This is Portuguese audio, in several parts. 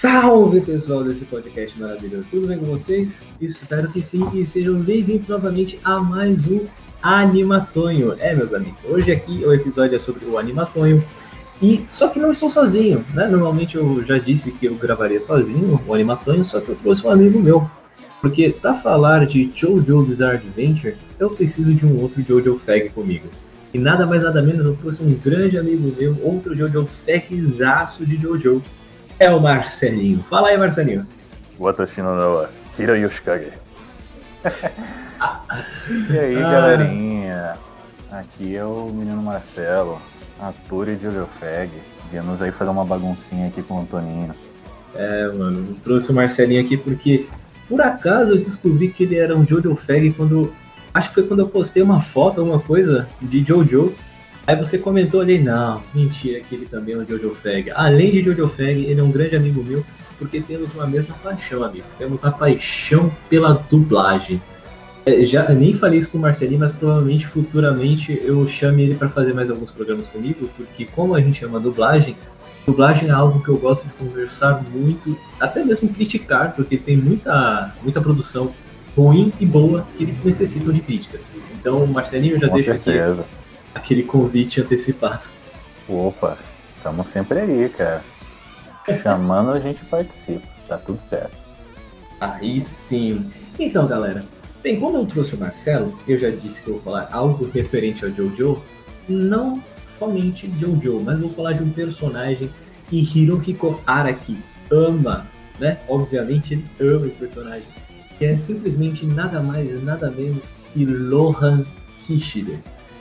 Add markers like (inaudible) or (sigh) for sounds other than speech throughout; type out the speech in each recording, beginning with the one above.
Salve pessoal desse podcast maravilhoso, tudo bem com vocês? Espero que sim e sejam bem-vindos novamente a mais um Animatonho. É, meus amigos, hoje aqui o episódio é sobre o Animatonho e só que não estou sozinho, né? Normalmente eu já disse que eu gravaria sozinho o Animatonho, só que eu trouxe um amigo meu. Porque para falar de Jojo Bizarre Adventure, eu preciso de um outro Jojo Fag comigo. E nada mais nada menos, eu trouxe um grande amigo meu, outro Jojo Fagzaço de Jojo, é o Marcelinho. Fala aí, Marcelinho. Watashi no Nawa, Kira Yoshikage. (laughs) e aí, ah. galerinha? Aqui é o menino Marcelo, ator e Jojo Fag. Viemos aí fazer uma baguncinha aqui com o Toninho. É, mano, trouxe o Marcelinho aqui porque, por acaso, eu descobri que ele era um Jojo Fag quando... Acho que foi quando eu postei uma foto, alguma coisa, de Jojo. Aí você comentou ali, não, mentira, que ele também é um Jojo Fag. Além de Jojo Fag, ele é um grande amigo meu, porque temos uma mesma paixão, amigos. Temos a paixão pela dublagem. É, já nem falei isso com o Marcelinho, mas provavelmente futuramente eu chame ele para fazer mais alguns programas comigo, porque como a gente ama dublagem, dublagem é algo que eu gosto de conversar muito, até mesmo criticar, porque tem muita, muita produção ruim e boa que necessitam de críticas. Então, Marcelinho, eu já com deixo certeza. aqui aquele convite antecipado. Opa, estamos sempre aí, cara. Chamando a gente participa, tá tudo certo. Aí sim. Então, galera, bem, como eu trouxe o Marcelo, eu já disse que eu vou falar algo referente ao Jojo, não somente Jojo, mas vou falar de um personagem que Hirohiko Araki ama, né? Obviamente ele ama esse personagem, que é simplesmente nada mais, nada menos que Lohan Kishida.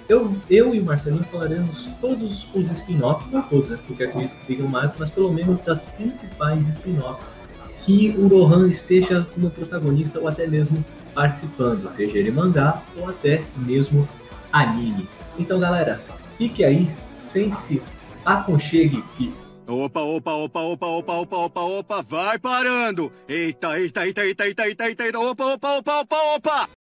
Eu, eu e o Marcelinho falaremos todos os spin-offs, não todos, né? Porque acredito que tenham mais, mas pelo menos das principais spin-offs que o Rohan esteja como protagonista ou até mesmo participando, seja ele mangá ou até mesmo anime. Então, galera, fique aí, sente-se, aconchegue e Opa, opa, opa, opa, opa, opa, opa, opa, vai parando! Eita, eita, eita, eita, eita, eita, eita, opa, opa, opa, opa, opa!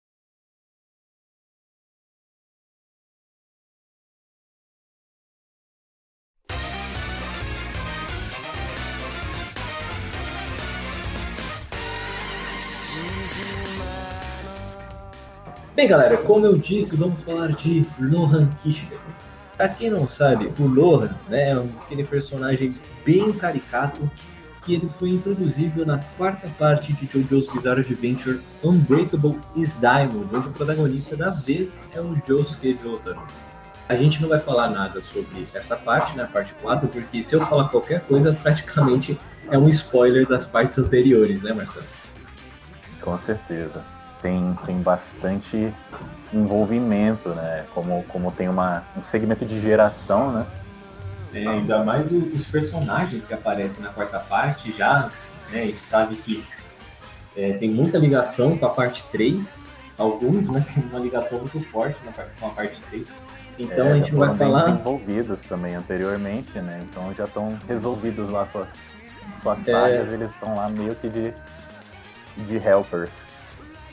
Bem, galera, como eu disse, vamos falar de Lohan Kishida. Pra quem não sabe, o Lohan né, é aquele personagem bem caricato que ele foi introduzido na quarta parte de JoJo's Bizarre Adventure Unbreakable is Diamond, onde o protagonista da vez é o Josuke Jotaro. A gente não vai falar nada sobre essa parte, né, parte 4, porque se eu falar qualquer coisa, praticamente é um spoiler das partes anteriores, né, Marcelo? Com certeza tem, tem bastante envolvimento, né? Como, como tem uma, um segmento de geração, né? É, ainda mais os personagens que aparecem na quarta parte já, né? A gente sabe que é, tem muita ligação com a parte 3, alguns, né? (laughs) Tem uma ligação muito forte com a parte 3. Então é, a gente não vai falar. desenvolvidos também anteriormente, né? Então já estão resolvidos lá suas, suas é. sagas, eles estão lá meio que de, de helpers.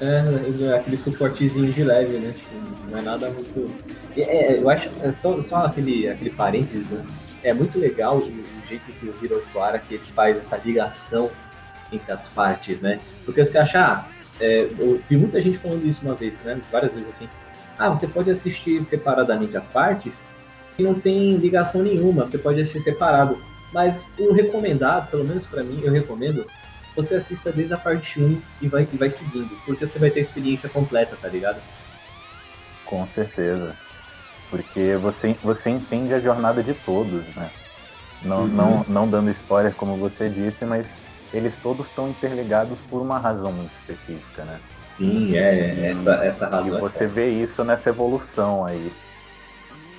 É, é, aquele suportezinho de leve, né? Tipo, não é nada muito. É, eu acho. É só, só aquele, aquele parênteses, né? É muito legal o, o jeito que o Hiroshima que ele faz essa ligação entre as partes, né? Porque você acha. Ah, é, eu vi muita gente falando isso uma vez, né? Várias vezes assim. Ah, você pode assistir separadamente as partes e não tem ligação nenhuma, você pode assistir separado. Mas o recomendado, pelo menos para mim, eu recomendo você assista desde a parte 1 e vai, e vai seguindo, porque você vai ter a experiência completa, tá ligado? Com certeza. Porque você, você entende a jornada de todos, né? Não, uhum. não, não dando spoiler, como você disse, mas eles todos estão interligados por uma razão muito específica, né? Sim, é, essa, essa razão. E é você é vê isso nessa evolução aí,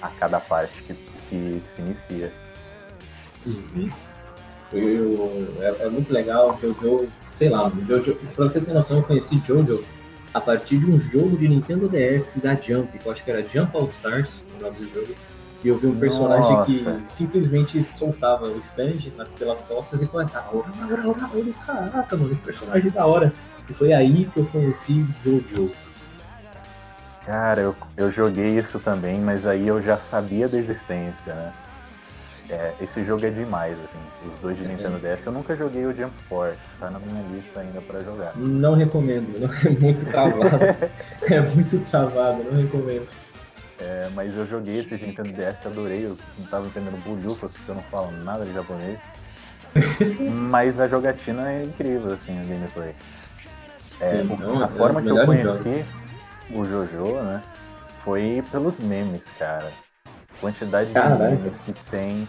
a cada parte que, que se inicia. Uhum. Eu, é, é, muito legal, Jojo, sei lá, Jojo, pra você ter noção, eu conheci Jojo a partir de um jogo de Nintendo DS da Jump, que eu acho que era Jump All Stars, o nome do jogo. E eu vi um personagem Nossa. que simplesmente soltava o stand nas, pelas costas e começava, ora, ora, ora, ora, caraca, mano, que personagem da hora. E foi aí que eu conheci Jojo. Cara, eu, eu joguei isso também, mas aí eu já sabia da existência, né? É, esse jogo é demais, assim. Os dois de Nintendo DS. Eu nunca joguei o Jump Force, tá na minha lista ainda pra jogar. Não recomendo, não (laughs) é muito travado. é muito travado, não recomendo. É, mas eu joguei esse de Nintendo DS, adorei. Eu não tava entendendo bolhufas porque eu não falo nada de japonês. (laughs) mas a jogatina é incrível, assim, a gameplay. É, Sim, o- não, a é forma que eu conheci o Jojo, né? Foi pelos memes, cara. Quantidade de Caraca. memes que tem.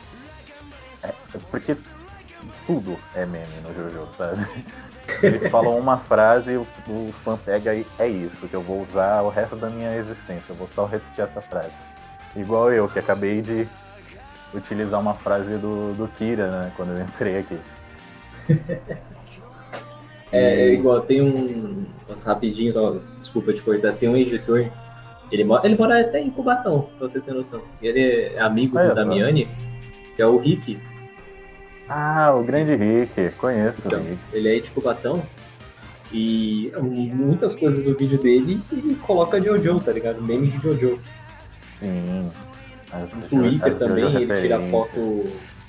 É, porque tudo é meme no Jojo, sabe? Eles falam uma frase e o, o fã pega e é isso, que eu vou usar o resto da minha existência. Eu vou só repetir essa frase. Igual eu, que acabei de utilizar uma frase do, do Kira, né? Quando eu entrei aqui. (laughs) É, é igual, tem um. Nossa, rapidinho, só, desculpa te cortar. Tem um editor. Ele mora, ele mora até em Cubatão, pra você ter noção. Ele é amigo Olha do. Damiani, que é o Rick. Ah, o grande Rick, conheço Então, Rick. ele é de Cubatão. E muitas coisas do vídeo dele ele coloca Jojo, tá ligado? Meme de Jojo. Sim. No Twitter também Jojo ele tira foto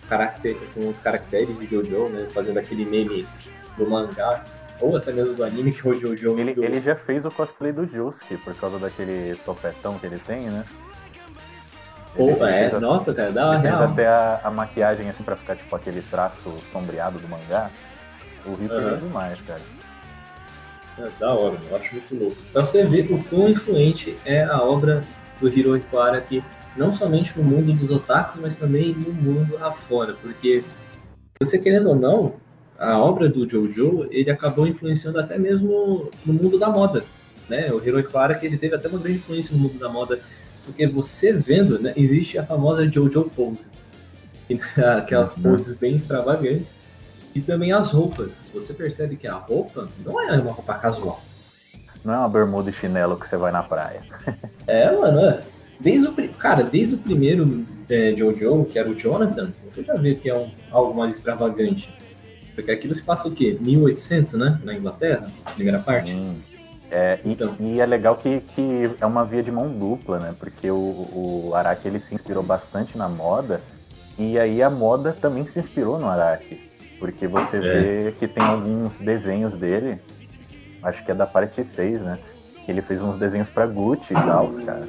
caracter, com os caracteres de Jojo, né? Fazendo aquele meme do mangá. Ou até mesmo do anime, que é o Jojo. Ele, do... ele já fez o cosplay do Josuke por causa daquele topetão que ele tem, né? Ele é, fez nossa, cara, dá uma real. até a, a maquiagem assim pra ficar tipo aquele traço sombreado do mangá. O Rick Aham. é demais, cara. É, da hora, eu acho muito louco. Pra você ver o quão influente é a obra do Hirohiko Araki, não somente no mundo dos otakus, mas também no mundo afora, porque você querendo ou não, a obra do Jojo, ele acabou influenciando até mesmo no mundo da moda, né? O Hirohiko Araki, ele teve até uma grande influência no mundo da moda, porque você vendo, né, existe a famosa Jojo pose, (laughs) aquelas Uhum. poses bem extravagantes, e também as roupas. Você percebe que a roupa não é uma roupa casual. Não é uma bermuda e chinelo que você vai na praia. É, mano, é. Desde o, cara, desde o primeiro é, Jojo, que era o Jonathan, você já vê que é um, algo mais extravagante. Porque aquilo se passa o quê? 1800, né? Na Inglaterra, primeira parte. Hum. É, e, Então. e é legal que, que é uma via de mão dupla, né? Porque o, o Araki ele se inspirou bastante na moda e aí a moda também se inspirou no Araki. Porque você É. vê que tem alguns desenhos dele, acho que é da parte 6, né? Que ele fez uns desenhos pra Gucci e tal, cara.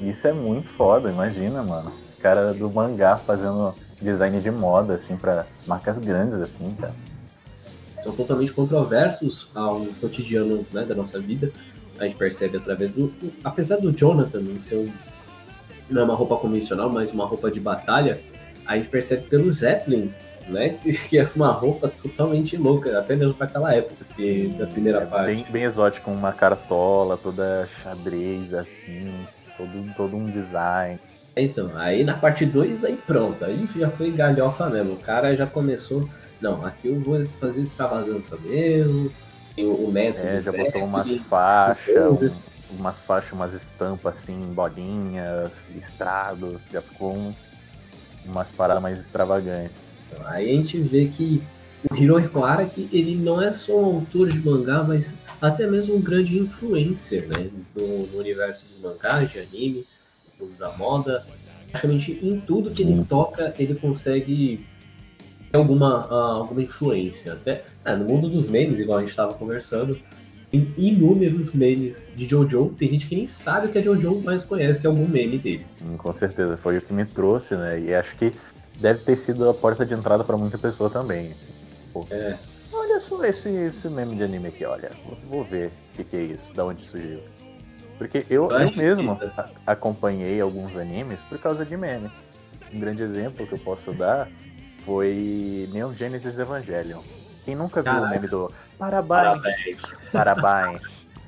Isso é muito foda, imagina, mano. Esse cara do mangá fazendo design de moda, assim, pra marcas grandes, assim, cara. São totalmente controversos ao cotidiano né, da nossa vida. A gente percebe através do. Apesar do Jonathan não ser um, não é uma roupa convencional, mas uma roupa de batalha, a gente percebe pelo Zeppelin, né? (laughs) Que é uma roupa totalmente louca, até mesmo para aquela época, que, da primeira é parte. Bem, bem exótico, uma cartola toda xadrez, assim, todo, todo um design. Então, aí na parte 2, aí pronto, aí já foi galhofa mesmo. O cara já começou. Não, aqui eu vou fazer extravagância mesmo. Tem o, o método. É, já Zeppelin, botou umas faixas, coisas. um- umas faixas, umas estampas assim, bolinhas, listrado, já ficou um- umas paradas mais extravagantes. Então, aí a gente vê que o Hirohiko Araki, ele não é só um autor de mangá, mas até mesmo um grande influencer, né? No, no universo dos mangás, de anime, da moda. Praticamente em tudo que ele toca, ele consegue alguma, ah, alguma influência. Até ah, no mundo dos memes, igual a gente estava conversando, tem inúmeros memes de Jojo. Tem gente que nem sabe o que é Jojo, mas conhece algum meme dele. Hum, Com certeza, foi o que me trouxe, né? E acho que deve ter sido a porta de entrada pra muita pessoa também. Pô, É. Olha só esse, esse meme de anime aqui, olha. Vou- ver o que, que é isso, da onde surgiu. Porque eu, Eu eu mesmo a- acompanhei alguns animes por causa de meme. Um grande exemplo que eu posso dar foi Neon Genesis Evangelion. Quem nunca viu o meme do Parabéns, parabéns,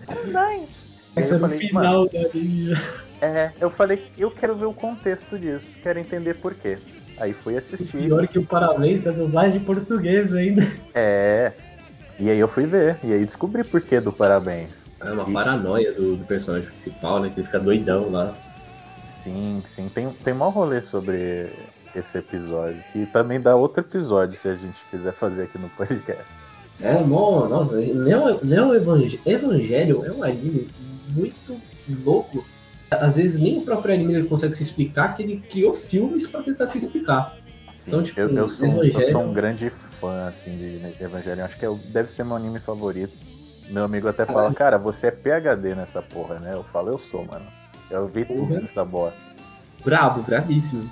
parabéns. Aí Isso é falei, final da linha. é, eu falei, eu quero ver o contexto disso, quero entender por quê. Aí fui assistir. Pior que o parabéns é dublagem portuguesa ainda. É. E aí eu fui ver, e aí descobri por que do parabéns. É uma E- paranoia do, do personagem principal, né? Que ele fica doidão lá. Sim, sim. Tem, tem mau rolê sobre esse episódio, que também dá outro episódio se a gente quiser fazer aqui no podcast. É, mó, nossa, Neo, Neo Evangel- Evangelho é um anime muito louco. Às vezes nem o próprio anime ele consegue se explicar, que ele criou filmes pra tentar se explicar. Sim, então, tipo, eu, eu, sou, Evangelho... eu sou um grande fã assim, de Evangelho. Acho que é, deve ser meu anime favorito. Meu amigo até fala, cara, você é PHD nessa porra, né? Eu falo, eu sou, mano. Eu vi tudo uhum. dessa bosta. Brabo, bravíssimo.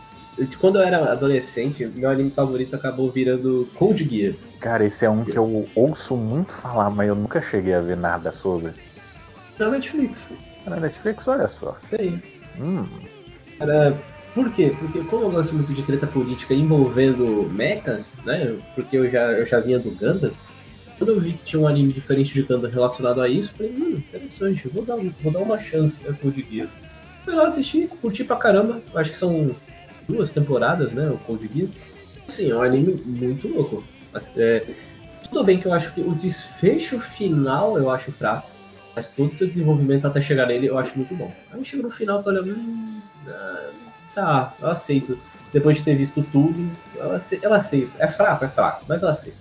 Quando eu era adolescente, meu anime favorito acabou virando Code Geass. Cara, esse é um que eu ouço muito falar, mas eu nunca cheguei a ver nada sobre. Na Netflix. Na Netflix, olha só. Tem. Hum. Era por quê? Porque como eu gosto muito de treta política envolvendo mechas, né? Porque eu já, eu já vinha do Gundam, quando eu vi que tinha um anime diferente de Gundam relacionado a isso, eu falei, hum, interessante, vou dar, vou dar uma chance a Code Geass. Fui lá assistir, curti pra caramba, acho que são duas temporadas, né, o Code Geass. Assim, é um anime muito louco. É, tudo bem que eu acho que o desfecho final eu acho fraco, mas todo o seu desenvolvimento até chegar nele eu acho muito bom. Aí chega no final, tô olhando, hum, ah, tá, eu aceito. Depois de ter visto tudo, eu aceito. Eu aceito. É fraco, é fraco, mas eu aceito.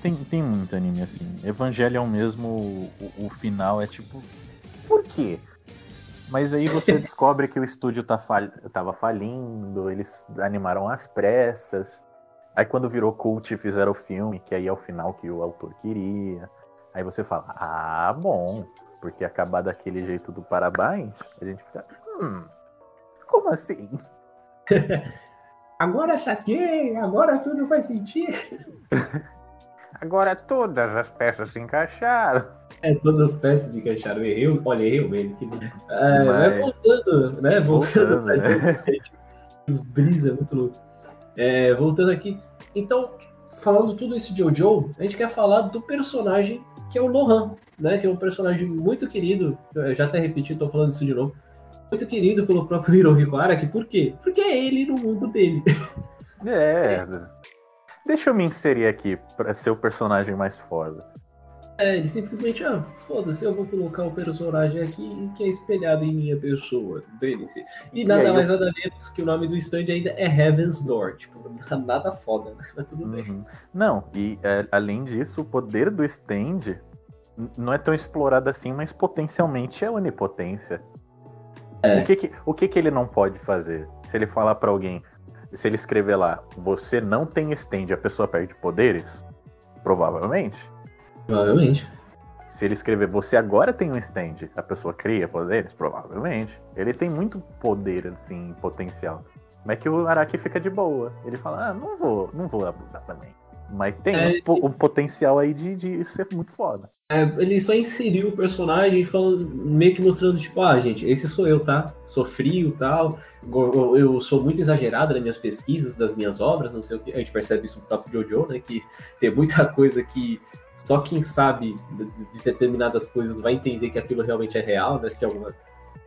Tem, tem muito anime assim. Evangelion mesmo, o, o final é tipo. Por quê? Mas aí você descobre que o estúdio tá fal... tava falindo, eles animaram às pressas. Aí quando virou cult fizeram o filme, que aí é o final que o autor queria. Aí você fala, ah, bom, porque acabar daquele jeito do parabéns, a gente fica, hum, como assim? (laughs) agora saquei, agora tudo faz sentido. (laughs) agora todas as peças se encaixaram. É, todas as peças encaixaram. Errei, olha, errei mesmo. Que... É, Mas... voltando, né? Voltando, voltando né? Brisa, muito louco. É, voltando aqui. Então, falando tudo isso de Jojo, a gente quer falar do personagem que é o Lohan, né? Que é um personagem muito querido. Eu já até repeti, tô falando isso de novo muito querido pelo próprio Hirohiko Araki. Por quê? Porque é ele no mundo dele. É. Deixa eu me inserir aqui para ser o personagem mais foda. É, ele simplesmente, ah, foda-se, eu vou colocar o personagem aqui que é espelhado em minha pessoa. Dane-se. E nada e mais eu... nada menos que o nome do stand ainda é Heaven's Door. Tipo, (laughs) nada foda, né? Mas tudo uhum. bem. Não, e é, além disso, o poder do stand não é tão explorado assim, mas potencialmente é onipotência. É. O, que, que, o que, que ele não pode fazer? Se ele falar para alguém, se ele escrever lá, você não tem stand, a pessoa perde poderes? Provavelmente. Provavelmente. Se ele escrever, você agora tem um stand, a pessoa cria poderes? Provavelmente. Ele tem muito poder, assim, potencial. Mas é que o Araki fica de boa. Ele fala, ah, não vou, não vou abusar também. Mas tem é, um, um, potencial aí de, de ser muito foda. É, ele só inseriu o personagem falando, meio que mostrando, tipo, ah, gente, esse sou eu, tá? Sou frio e tal. Eu, sou muito exagerado nas minhas pesquisas, das minhas obras, não sei o que. A gente percebe isso no próprio Jojo, né? Que tem muita coisa que só quem sabe de, de determinadas coisas vai entender que aquilo realmente é real, né? Se alguma.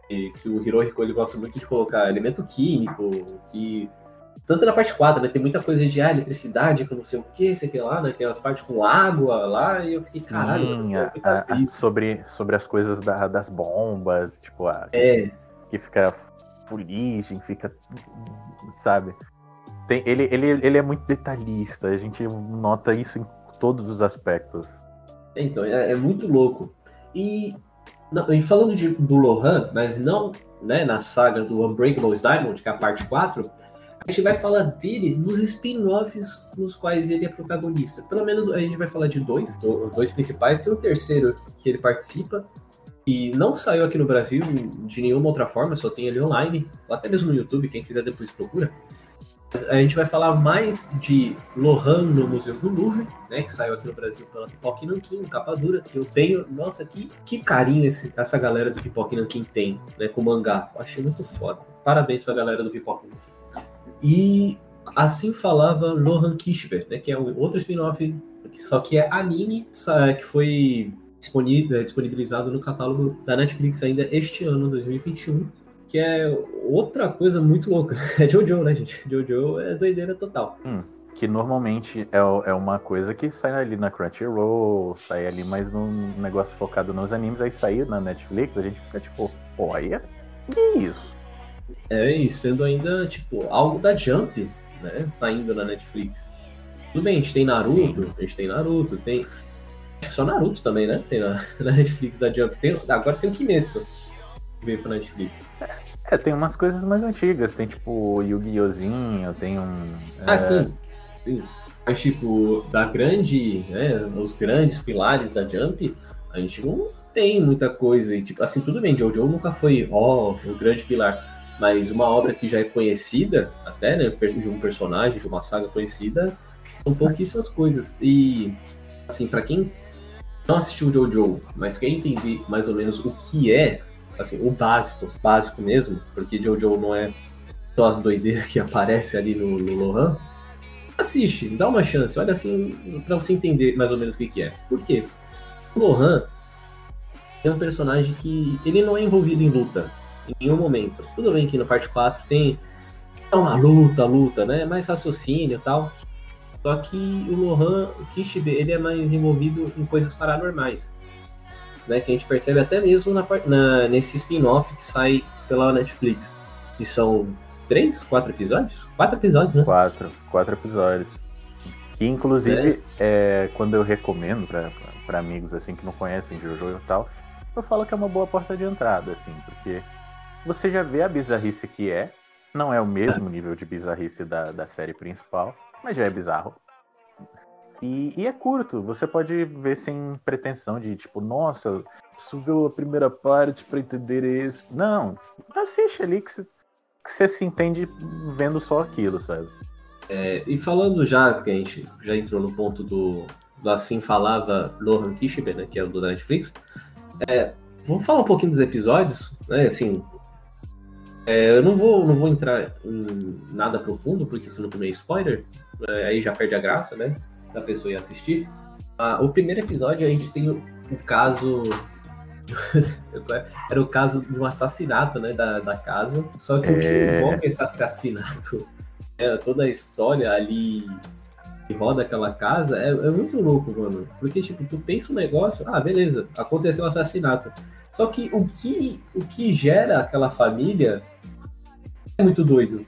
Que, que o Hirohiko ele gosta muito de colocar elemento químico, que tanto na parte 4, né? Tem muita coisa de ah, eletricidade, com não sei o que, sei que lá, né? Tem as partes com água lá, e eu fiquei, Sim, caralho, a, a, a, sobre, sobre as coisas da, das bombas, tipo, a, é. que fica fuligem, fica. Sabe? Tem, ele, ele, ele é muito detalhista, a gente nota isso em todos os aspectos. Então, é, é muito louco. E, não, e falando de, do Lohan, mas não né, na saga do Unbreakable Diamond, que é a parte 4 a gente vai falar dele nos spin-offs nos quais ele é protagonista. Pelo menos a gente vai falar de dois, dois principais. Tem o terceiro que ele participa, e não saiu aqui no Brasil de nenhuma outra forma, só tem ele online, ou até mesmo no YouTube, quem quiser depois procura. A gente vai falar mais de Lohan no Museu do Louvre, né, que saiu aqui no Brasil pela Pipoca Nankin, capa dura, que eu tenho. Nossa, que, que carinho esse, essa galera do Pipoca Nankin tem, né, com mangá. Eu achei muito foda. Parabéns pra galera do Pipoca Nankin. E assim falava Lohan Kishber, né, que é um outro spin-off, só que é anime, que foi disponibilizado no catálogo da Netflix ainda este ano, 2021, que é outra coisa muito louca. (laughs) É Jojo, né, gente? Jojo é doideira total. Hum, que normalmente é, é uma coisa que sai ali na Crunchyroll, sai ali mais num negócio focado nos animes, aí saiu na Netflix, a gente fica tipo, olha, que isso? É, e sendo ainda, tipo, algo da Jump, né? Saindo na Netflix. Tudo bem, a gente tem Naruto, Sim. a gente tem Naruto, tem. Acho que só Naruto também, né? Tem na, (laughs) na Netflix da Jump. Tem, agora tem o Kimetsu veio pra Netflix. É, tem umas coisas mais antigas, tem tipo Yu-Gi-Ohzinho, tem um. Ah, é, sim. sim. Mas, tipo, da grande, né, os grandes pilares da Jump, a gente não tem muita coisa. E, tipo, assim, tudo bem, Jojo nunca foi, ó, o grande pilar. Mas uma obra que já é conhecida, até, né, de um personagem, de uma saga conhecida, são pouquíssimas coisas. E, assim, para quem não assistiu Jojo, mas quer entender mais ou menos o que é, assim, o básico, básico mesmo, porque Jojo não é só as doideiras que (laughs) aparecem ali no, no Lohan, assiste, dá uma chance, olha assim, para você entender mais ou menos o que, que é. Por quê? O Lohan é um personagem que ele não é envolvido em luta em nenhum momento. Tudo bem que no parte 4 tem uma luta, luta, né? Mais raciocínio e tal. Só que o Lohan, o Kishibe, ele é mais envolvido em coisas paranormais. Né, que a gente percebe até mesmo na, na, nesse spin-off que sai pela Netflix. Que são três, quatro episódios? Quatro episódios, né? Quatro, quatro episódios. Que inclusive, é. É, quando eu recomendo para amigos assim que não conhecem Jojo e tal, eu falo que é uma boa porta de entrada, assim, porque você já vê a bizarrice que é. Não é o mesmo nível de bizarrice da, da série principal, mas já é bizarro. E, e, é curto, você pode ver sem pretensão de tipo, nossa, subiu a primeira parte para entender isso. Não, assiste ali que você, que você se entende vendo só aquilo, sabe? É, e falando já, que a gente já entrou no ponto do, do Assim Falava Lohan Kishibe, né, que é o do Netflix, é, vamos falar um pouquinho dos episódios, né, assim, é, eu não vou, não vou entrar em nada profundo, porque senão também é spoiler, é, aí já perde a graça, né? Da pessoa ir assistir. Ah, o primeiro episódio a gente tem o, o caso. (laughs) Era o caso de um assassinato, né? Da, da casa. Só que é... o que é. envolve esse assassinato, (laughs) é, toda a história ali que roda aquela casa, é, é muito louco, mano. Porque, tipo, tu pensa um negócio, ah, beleza, aconteceu um assassinato. Só que o que, o que gera aquela família é muito doido.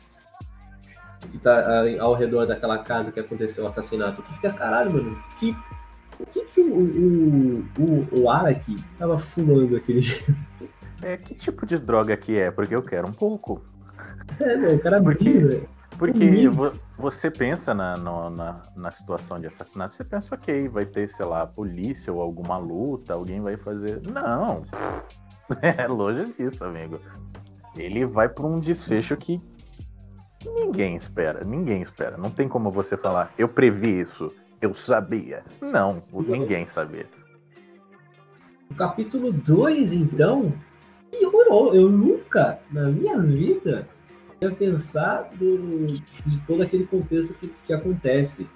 Que tá ao redor daquela casa que aconteceu o assassinato. Tu fica, caralho, mano, que, o que, que o, o, o, o Araki tava fumando aquele dia? É, que tipo de droga que é? Porque eu quero um pouco. É, meu, o cara porque, brisa. Porque você pensa na, na, na, situação de assassinato, você pensa, ok, vai ter, sei lá, polícia ou alguma luta, alguém vai fazer. Não! (laughs) É longe disso, amigo ele vai para um desfecho que ninguém espera, ninguém espera. Não tem como você falar, eu previ isso, eu sabia. Não, ninguém sabia. O capítulo 2, então, piorou. Eu nunca, na minha vida, ia pensar do, de todo aquele contexto que, que acontece.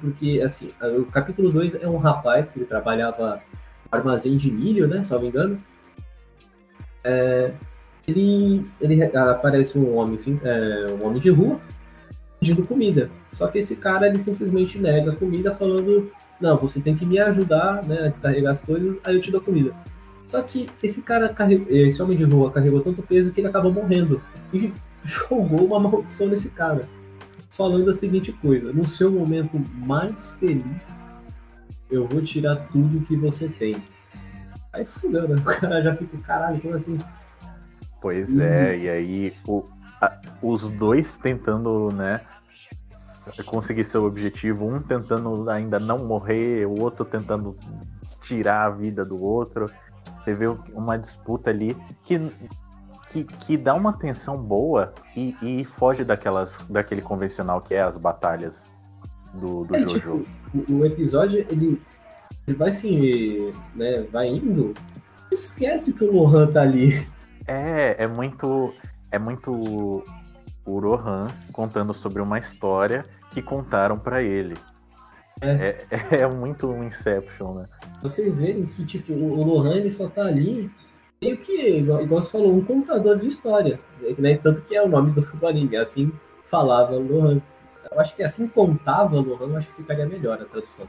Porque, assim, o capítulo 2 é um rapaz que ele trabalhava no armazém de milho, né? Se não me engano. É, ele, ele aparece um homem, assim, é, um homem de rua pedindo comida. Só que esse cara ele simplesmente nega a comida, falando: Não, você tem que me ajudar né, a descarregar as coisas, aí eu te dou comida. Só que esse cara, esse homem de rua carregou tanto peso que ele acabou morrendo. E (laughs) jogou uma maldição nesse cara. Falando a seguinte coisa: No seu momento mais feliz, eu vou tirar tudo que você tem. Aí fudeu, né? O cara já fica, caralho, como assim? Pois uhum. é, e aí o, a, os dois tentando, né, conseguir seu objetivo, um tentando ainda não morrer, o outro tentando tirar a vida do outro. Você vê uma disputa ali que, que, que dá uma tensão boa e, e foge daquelas, daquele convencional que é as batalhas do, do é, Jojo. Tipo, o, episódio, ele, ele vai se. Né, vai indo, esquece que o Lohan tá ali. É, é muito. É muito o Rohan contando sobre uma história que contaram para ele. É. É, é muito um Inception, né? Vocês verem que, tipo, o Lohan ele só tá ali meio que, igual, igual você falou, um contador de história. Né? Tanto que é o nome do, do anime, assim falava o Lohan. Eu acho que assim contava o Lohan, eu acho que ficaria melhor a tradução.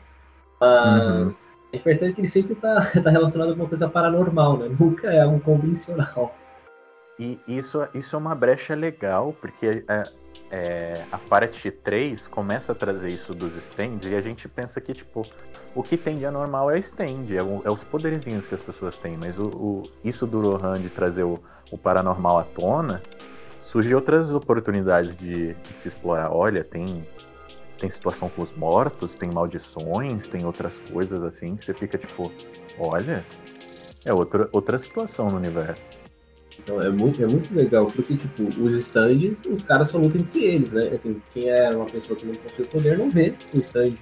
Mas uhum. a gente percebe que ele sempre tá, (laughs) tá relacionado com uma coisa paranormal, né? Nunca é algo convencional. E isso, isso é uma brecha legal, porque é, é, a parte 3 começa a trazer isso dos stands e a gente pensa que, tipo, o que tem de anormal é stand, é, o, é os poderzinhos que as pessoas têm, mas o, o isso do Rohan de trazer o, o paranormal à tona, surge outras oportunidades de, de, se explorar. Olha, tem, tem situação com os mortos, tem maldições, tem outras coisas assim, que você fica tipo, olha, é outra, outra situação no universo. Então é muito, é muito legal, porque, tipo, os stands, os caras só lutam entre eles, né? Assim, quem é uma pessoa que não possui poder não vê o stand.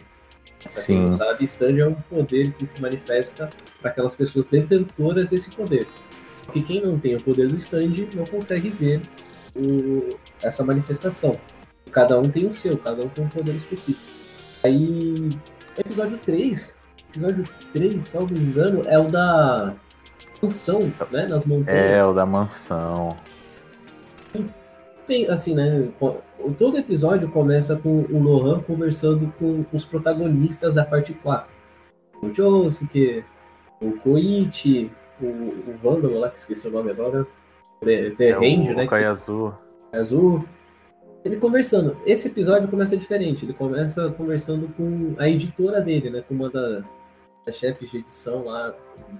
Pra Sim. quem não sabe, stand é um poder que se manifesta para aquelas pessoas detentoras desse poder. Só que quem não tem o poder do stand não consegue ver o, essa manifestação. Cada um tem o seu, cada um tem um poder específico. Aí, episódio 3, episódio 3, salvo engano, é o da mansão, né? Nas montanhas. É, o da mansão. Tem, assim, né? Todo episódio começa com o Lohan conversando com os protagonistas da parte 4. O Josuke, o Koichi, o, o Vândalo lá, que esqueci o nome agora. The, The é Range, o, né? O Kayazu. Azul. Ele conversando. Esse episódio começa diferente. Ele começa conversando com a editora dele, né? Com uma da, chefes de edição lá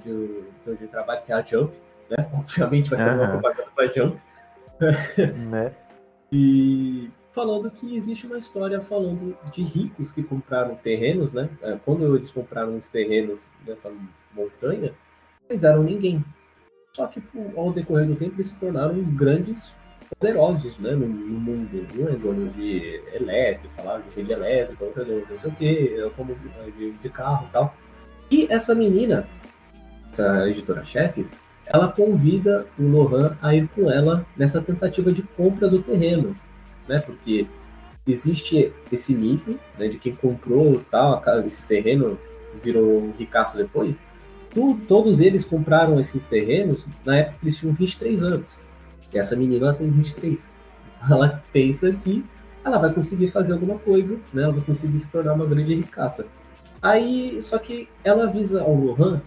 de, de trabalho, que é a Jump, né? (laughs) Obviamente vai fazer uhum. uma propaganda pra Jump. (laughs) né? E falando que existe uma história falando de ricos que compraram terrenos, né? É, quando eles compraram os terrenos nessa montanha, eles eram ninguém. Só que ao decorrer do tempo eles se tornaram grandes poderosos né, no, no mundo. Um é dono de elétrica, lá, de rede elétrica, outro é dono de não sei o quê, como de, de carro e tal. E essa menina, essa editora-chefe, ela convida o Lohan a ir com ela nessa tentativa de compra do terreno, né? Porque existe esse mito né, de quem comprou tal, esse terreno virou um ricaço depois. Tu, todos eles compraram esses terrenos na época que eles tinham 23 anos. E essa menina ela tem 23. Ela pensa que ela vai conseguir fazer alguma coisa, né? Ela vai conseguir se tornar uma grande ricaça. Aí, só que ela avisa ao Lohan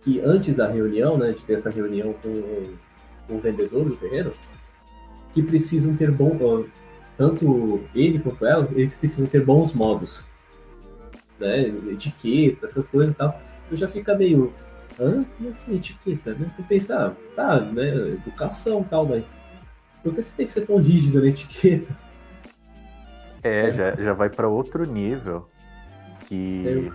que antes da reunião, né, de ter essa reunião com o, com o vendedor do terreno, que precisam ter bom, tanto ele quanto ela, eles precisam ter bons modos, né, etiqueta, essas coisas e tal. Tu já fica meio, hã? Como assim, etiqueta? Né? Tu pensa, ah, tá, né, educação e tal, mas por que você tem que ser tão rígido na etiqueta? É, já, já vai para outro nível que,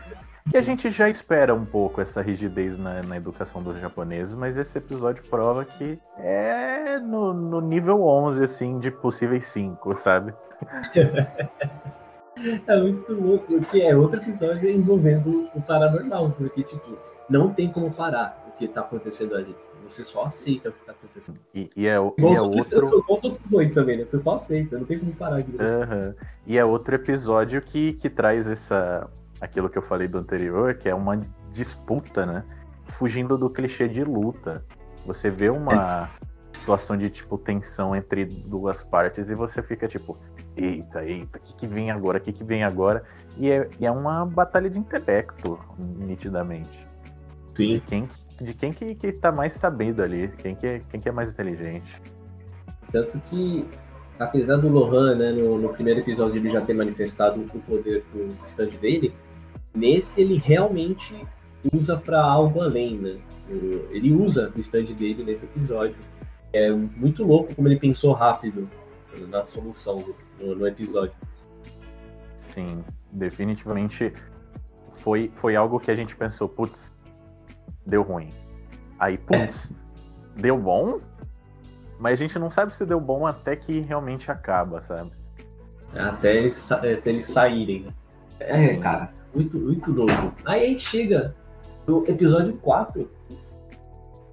que a gente já espera um pouco essa rigidez na, na educação dos japoneses, mas esse episódio prova que é no, no nível 11, assim, de possíveis 5, sabe? (laughs) É muito louco, que é outro episódio envolvendo o paranormal, porque, tipo, não tem como parar o que tá acontecendo ali. Você só aceita o que tá acontecendo. E, e é, e é outro... (laughs) Com os outros dois também, né? Você só aceita, não tem como parar. Aqui, uhum. E é outro episódio que, que traz essa, aquilo que eu falei do anterior, que é uma disputa, né? Fugindo do clichê de luta. Você vê uma situação de tipo tensão entre duas partes e você fica tipo, eita, eita, o que, que vem agora? O que, que vem agora? E é, e é uma batalha de intelecto, nitidamente. Sim. De quem, de quem que, que tá mais sabendo ali, quem que, quem que é mais inteligente. Tanto que, apesar do Lohan, né, no, no primeiro episódio ele já ter manifestado o poder do stand dele, Nesse ele realmente usa para algo além, né? Ele usa o stand dele nesse episódio. É muito louco como ele pensou rápido na solução no, no episódio. Sim, definitivamente foi, foi algo que a gente pensou, putz, deu ruim. Aí, putz, é. deu bom, mas a gente não sabe se deu bom até que realmente acaba, sabe? Até eles, até eles saírem. Né? É, cara, muito, muito louco. Aí a gente chega no episódio 4,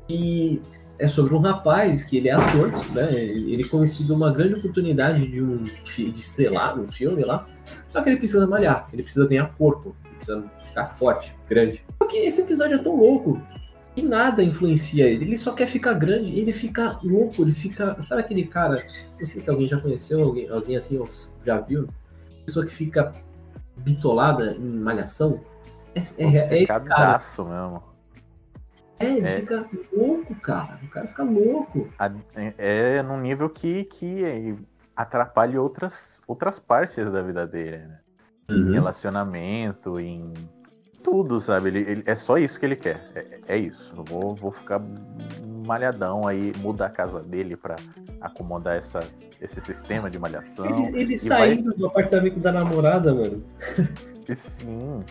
que é sobre um rapaz que ele é ator, né? Ele conseguiu uma grande oportunidade de, um, de estrelar um filme lá, só que ele precisa malhar, ele precisa ganhar corpo, ele precisa ficar forte, grande. Porque esse episódio é tão louco que nada influencia ele, ele só quer ficar grande, ele fica louco, ele fica. Sabe aquele cara? Não sei se alguém já conheceu, alguém, alguém assim, já viu? Pessoa que fica bitolada em malhação. É, é, é esse cara. mesmo. É, ele é. fica louco, cara. O cara fica louco. É, é num nível que, que atrapalhe outras, outras partes da vida dele, né? Em Uhum. relacionamento, em tudo, sabe? Ele, ele- é só isso que ele quer. É, é isso. Eu vou, vou ficar malhadão aí, mudar a casa dele pra acomodar essa, esse sistema de malhação. Ele, ele saindo do apartamento da namorada, mano. Sim,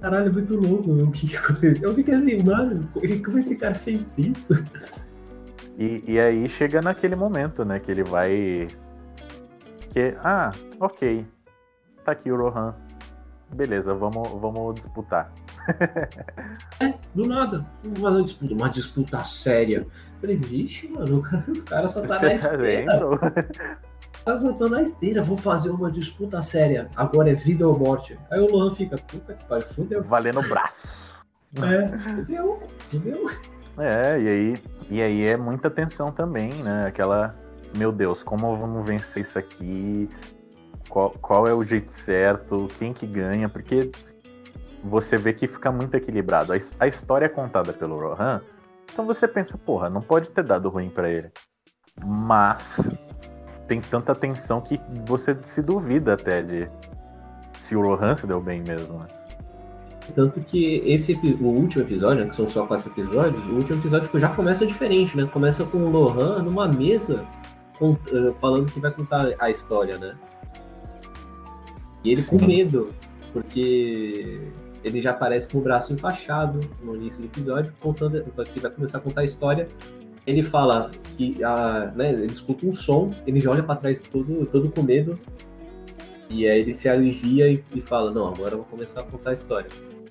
Caralho, é muito louco, meu. O que, que aconteceu? Eu fiquei assim, mano, como esse cara fez isso? E, e aí chega naquele momento, né? Que ele vai. Que, ah, ok. Tá aqui o Rohan. Beleza, vamos, vamos disputar. Do nada. Fazer uma disputa, uma disputa séria. Falei, vixe, mano, (laughs) os caras só tá na Você tá esteira. Os caras só tá na esteira. Vou fazer uma disputa séria. Agora é vida ou morte. Aí o Luan fica, puta que pariu, fudeu. Valendo o braço. É, fudeu, fudeu. É, e aí, e aí é muita tensão também, né? Aquela. Meu Deus, como vamos vencer isso aqui? Qual, qual é o jeito certo? Quem que ganha? Porque você vê que fica muito equilibrado. A, a história é contada pelo Rohan, então você pensa, porra, não pode ter dado ruim pra ele. Mas tem tanta tensão que você se duvida até de se o Rohan se deu bem mesmo, né? Tanto que esse o último episódio, né, que são só quatro episódios, o último episódio já começa diferente, né? Começa com o Lohan numa mesa com- eh, falando que vai contar a história, né? E ele Sim. com medo, porque ele já aparece com o braço enfaixado no início do episódio, contando que vai começar a contar a história. Ele fala que a, né, ele escuta um som, ele já olha pra trás todo, todo com medo. E aí ele se alivia e, e fala, não, agora eu vou começar a contar a história.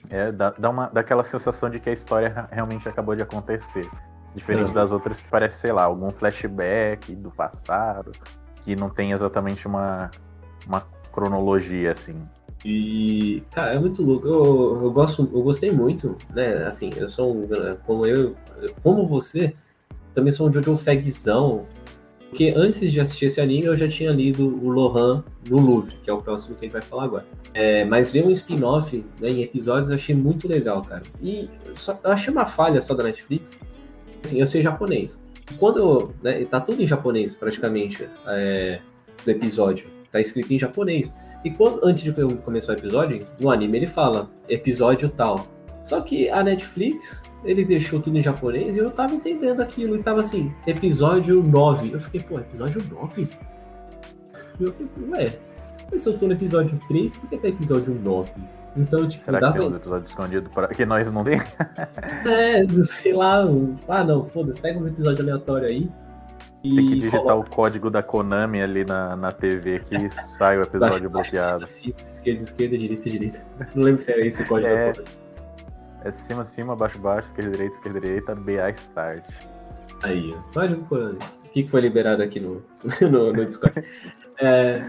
É, dá, dá, uma, dá aquela sensação de que a história realmente acabou de acontecer. Diferente Uhum. das outras que parece, sei lá, algum flashback do passado, que não tem exatamente uma, uma cronologia, assim. E, cara, é muito louco. Eu, eu gosto, eu gostei muito, né? Assim, eu sou um, como eu, como você, também sou um Jojo Fagzão. Porque antes de assistir esse anime, eu já tinha lido o Lohan no Louvre, que é o próximo que a gente vai falar agora. É, mas ver um spin-off né, em episódios eu achei muito legal, cara. E só, eu achei uma falha só da Netflix. Assim, eu sei japonês. Quando, né, tá tudo em japonês praticamente, é, do episódio. Tá escrito em japonês. E quando, antes de começar o episódio, no anime ele fala episódio tal. Só que a Netflix, ele deixou tudo em japonês e eu tava entendendo aquilo. E tava assim, episódio 9. Eu fiquei, pô, episódio 9? E eu fiquei, ué, mas se eu tô no episódio 3, por que tá episódio 9? Então, tipo, Será dá que tem pra... uns episódios escondidos para que nós não tem? (laughs) É, sei lá, um- ah não, foda-se, pega uns episódios aleatórios aí. E Tem que digitar coloca o código da Konami ali na, na TV que sai o episódio baixo, bloqueado. baixo, cima, esquerda, esquerda, direita, direita. Não lembro se era esse o código É. da conta. É cima, cima, baixo, baixo, esquerda, direita, esquerda, direita, BA Start. Aí, ó. Código Konami. O que foi liberado aqui no, (laughs) no, no Discord? É,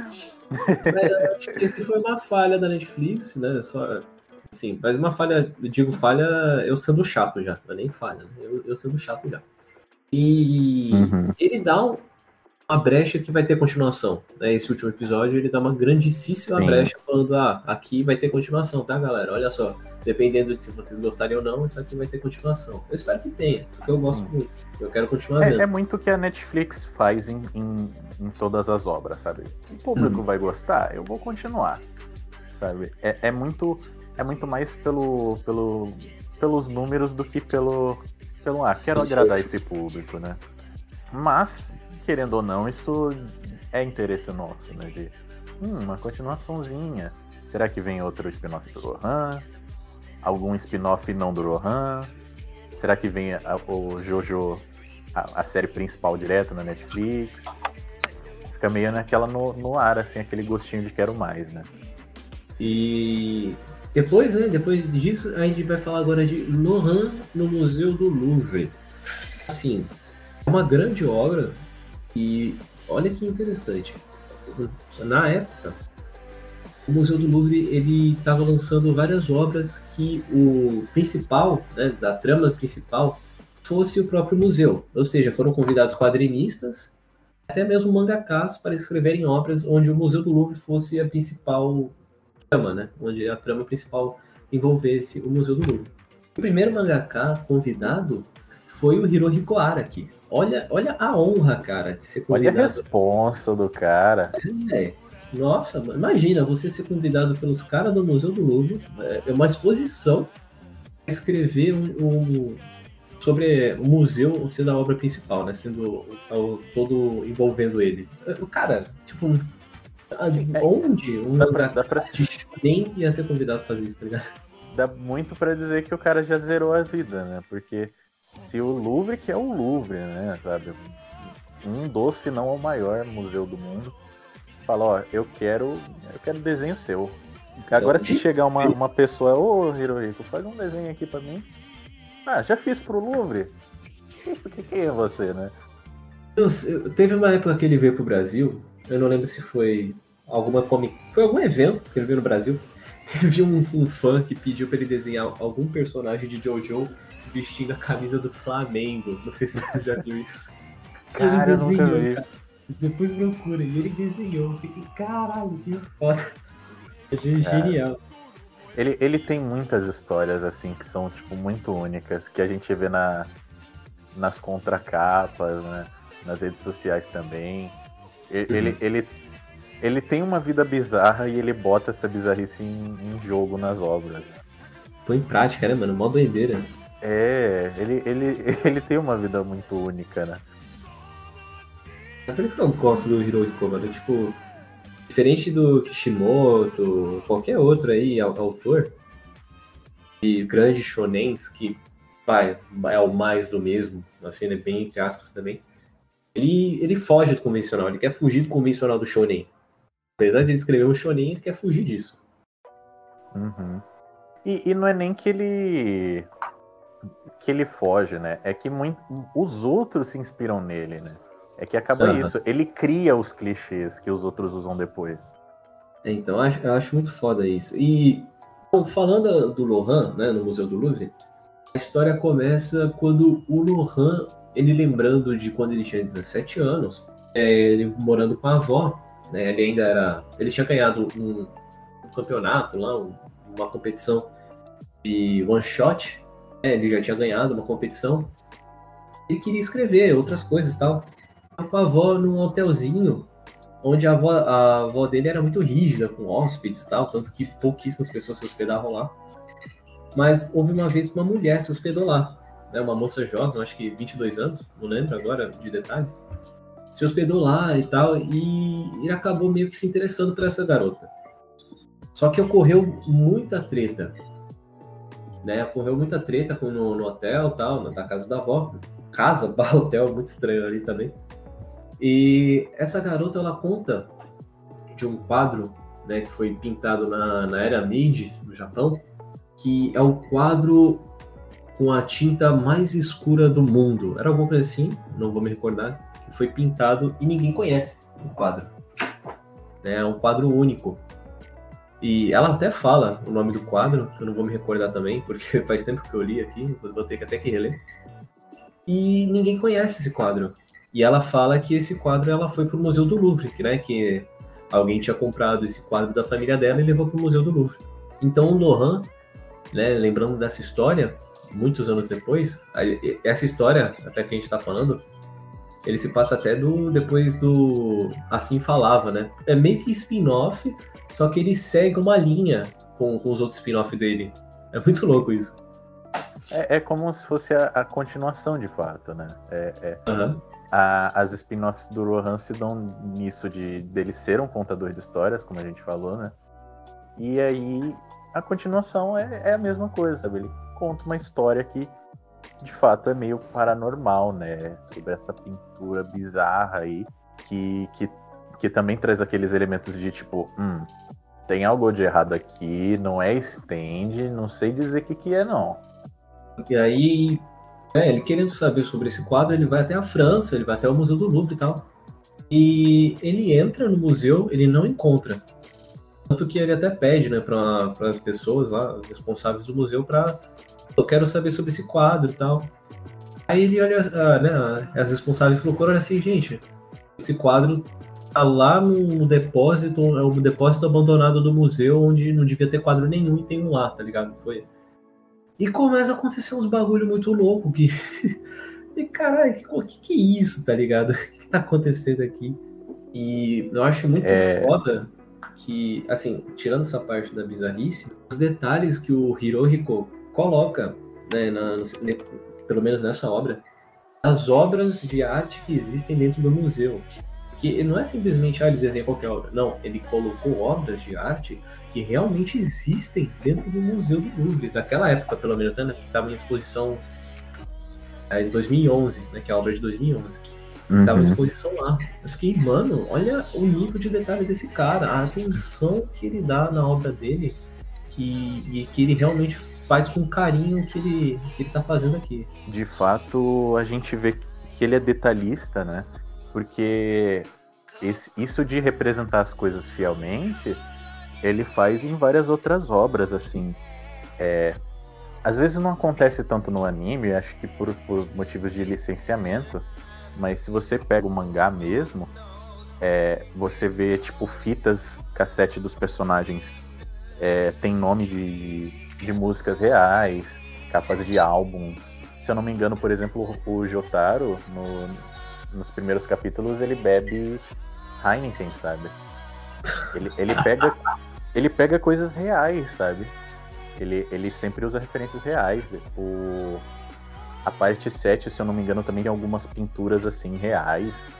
mas eu acho que esse foi uma falha da Netflix, né? Só, assim, mas uma falha, eu digo falha, eu sendo chato já, não é nem falha, né? eu, eu sendo chato já. E Uhum. ele dá um- uma brecha que vai ter continuação. Né? Esse último episódio ele dá uma grandíssima Sim. brecha falando: ah, aqui vai ter continuação, tá, galera? Olha só, dependendo de se vocês gostarem ou não, isso aqui vai ter continuação. Eu espero que tenha, porque eu gosto Sim. muito. Eu quero continuar vendo. É, é muito o que a Netflix faz em, em, em todas as obras, sabe? O público Uhum. vai gostar, eu vou continuar, sabe? É, é muito é muito mais pelo, pelo, pelos números do que pelo, pelo ah, quero Esforço. agradar esse público, né? Mas, querendo ou não, isso é interesse nosso, né? De hum, uma continuaçãozinha. Será que vem outro spin-off do Rohan? Algum spin-off não do Rohan? Será que vem a- o Jojo, a, a série principal direto na Netflix? Fica meio naquela no, no ar, assim, aquele gostinho de quero mais, né? E depois, né, depois disso, a gente vai falar agora de Lohan no Museu do Louvre. Assim, é uma grande obra e olha que interessante. Na época, o Museu do Louvre ele estava lançando várias obras que o principal, né, da trama principal, fosse o próprio museu. Ou seja, foram convidados quadrinistas, até mesmo mangakás para escreverem obras onde o Museu do Louvre fosse a principal trama, né? Onde a trama principal envolvesse o Museu do Louvre. O primeiro mangaka convidado foi o Hirohiko Araki. Olha, olha a honra, cara, de ser Olha a convidado. responsa do cara. É, nossa, imagina você ser convidado pelos caras do Museu do Louvre, é é uma exposição escrever um, um- sobre o museu sendo a obra principal, né? Sendo o- o- todo envolvendo ele. O cara, tipo, Sim, é- onde um Dá pra, dá, nem ia ser convidado pra fazer isso, tá ligado? dá muito pra dizer que o cara já zerou a vida, né? Porque se o Louvre, que é o Louvre, né? Sabe? Um dos, se não o maior museu do mundo, fala, ó, eu quero. Eu quero desenho seu. Agora se chegar uma, uma pessoa, ô Hirohiko, faz um desenho aqui pra mim. Ah, já fiz pro Louvre. (laughs) Que- Quem é você, né? Eu- eu- teve uma época que ele veio pro Brasil, eu não lembro se foi alguma comic... Foi algum evento que ele veio no Brasil. (laughs) Teve um, um fã que pediu pra ele desenhar algum personagem de Jojo vestindo a camisa do Flamengo. Não sei se você já viu isso. (laughs) Cara, nunca vi. cara. Depois procura. E ele desenhou. Eu fiquei, caralho, que foda. (laughs) Achei Cara. genial. Ele, ele tem muitas histórias, assim, que são, tipo, muito únicas, que a gente vê na, nas contracapas, né? Nas redes sociais também. E- Uhum. Ele, ele, ele tem uma vida bizarra e ele bota essa bizarrice em, em jogo nas obras. Põe em prática, né, mano? Mó doideira. É, ele, ele, (laughs) ele tem uma vida muito única, né? É por isso que eu gosto do Hirohiko, mano. Tipo, diferente do Kishimoto, qualquer outro aí, au- autor de grandes shonens, que vai, é o mais do mesmo, assim, né, bem entre aspas também, ele, ele foge do convencional, ele quer fugir do convencional do shonen. Apesar de ele escrever um shonen, ele quer fugir disso. Uhum. E, e não é nem que ele que ele foge, né? É que muito, os outros se inspiram nele, né? É que acaba Aham. isso. Ele cria os clichês que os outros usam depois. É, Então, eu acho, eu acho muito foda isso. E, bom, falando do Lohan, né, no Museu do Louvre, a história começa quando o Lohan, ele lembrando de quando ele tinha 17 anos, é, ele morando com a avó, né, ele ainda era... Ele tinha ganhado um, um campeonato lá, um- uma competição de one shot, né, ele já tinha ganhado uma competição, ele queria escrever outras coisas e tal. Com a avó num hotelzinho onde a avó, a avó dele era muito rígida com hóspedes e tal, tanto que pouquíssimas pessoas se hospedavam lá. Mas houve uma vez que uma mulher se hospedou lá, né, uma moça jovem, acho que 22 anos, não lembro agora de detalhes, se hospedou lá e tal, e ele acabou meio que se interessando por essa garota. Só que ocorreu muita treta, né, ocorreu muita treta com- no, no hotel tal, na casa da avó, casa, (laughs) barra hotel, muito estranho ali também. E essa garota, ela conta de um quadro né, que foi pintado na, na era Meiji, no Japão, que é o quadro com a tinta mais escura do mundo. Era alguma coisa assim, não vou me recordar, foi pintado e ninguém conhece o quadro. É um quadro único. E ela até fala o nome do quadro, que eu não vou me recordar também, porque (laughs) faz tempo que eu li aqui, vou ter que até que reler. E ninguém conhece esse quadro. E ela fala que esse quadro ela foi pro Museu do Louvre, que, né, que alguém tinha comprado esse quadro da família dela e levou pro Museu do Louvre. Então o Lohan, né, lembrando dessa história, muitos anos depois, essa história, até que a gente tá falando, ele se passa até do depois do Assim Falava, né? É meio que spin-off, só que ele segue uma linha com, com os outros spin-off dele. É muito louco isso. É, é como se fosse a, a continuação de fato, né? É, é- Aham. a- as spin-offs do Rohan se dão nisso de dele ser um contador de histórias, como a gente falou, né? E aí a continuação é, é a mesma coisa, sabe? Ele conta uma história que de fato é meio paranormal, né? Sobre essa pintura bizarra aí, que, que, que também traz aqueles elementos de tipo, hum, tem algo de errado aqui, não é stand, não sei dizer o que, que é, não. E aí, é, ele querendo saber sobre esse quadro, ele vai até a França, ele vai até o Museu do Louvre e tal. E ele entra no museu, ele não encontra. Tanto que ele até pede, né, para as pessoas lá, responsáveis do museu, para eu quero saber sobre esse quadro e tal. Aí ele olha, ah, né, as responsáveis procuram assim, gente, esse quadro tá lá no, depósito, é o depósito abandonado do museu, onde não devia ter quadro nenhum e tem um lá, tá ligado? Foi. E começa a acontecer uns bagulho muito louco que. (laughs) e caralho, que, que, que é isso, tá ligado? (laughs) O que tá acontecendo aqui? E eu acho muito é... foda que, assim, tirando essa parte da bizarrice, os detalhes que o Hirohiko coloca, né, na, no, pelo menos nessa obra, as obras de arte que existem dentro do museu. Que não é simplesmente, ah, ele desenha qualquer obra. Não, ele colocou obras de arte que realmente existem dentro do Museu do Louvre, daquela época, pelo menos, né, que estava em exposição é, em 2011, né, que é a obra de 2011. Uhum. Tava em exposição lá. Eu fiquei, mano, olha o nível de detalhe desse cara, a atenção que ele dá na obra dele que, e que ele realmente faz com carinho o que ele, que ele tá fazendo aqui. De fato, a gente vê que ele é detalhista, né? Porque esse, isso de representar as coisas fielmente, ele faz em várias outras obras, assim. É, às vezes não acontece tanto no anime, acho que por, por motivos de licenciamento, mas se você pega o mangá mesmo, é, você vê tipo fitas cassete dos personagens é, tem nome de, de músicas reais, capas de álbuns. Se eu não me engano, por exemplo, o Jotaro, no, nos primeiros capítulos, ele bebe Heineken, sabe? Ele, ele, pega, (laughs) ele pega coisas reais, sabe? Ele, ele sempre usa referências reais. O, a parte 7, se eu não me engano, também tem algumas pinturas assim reais.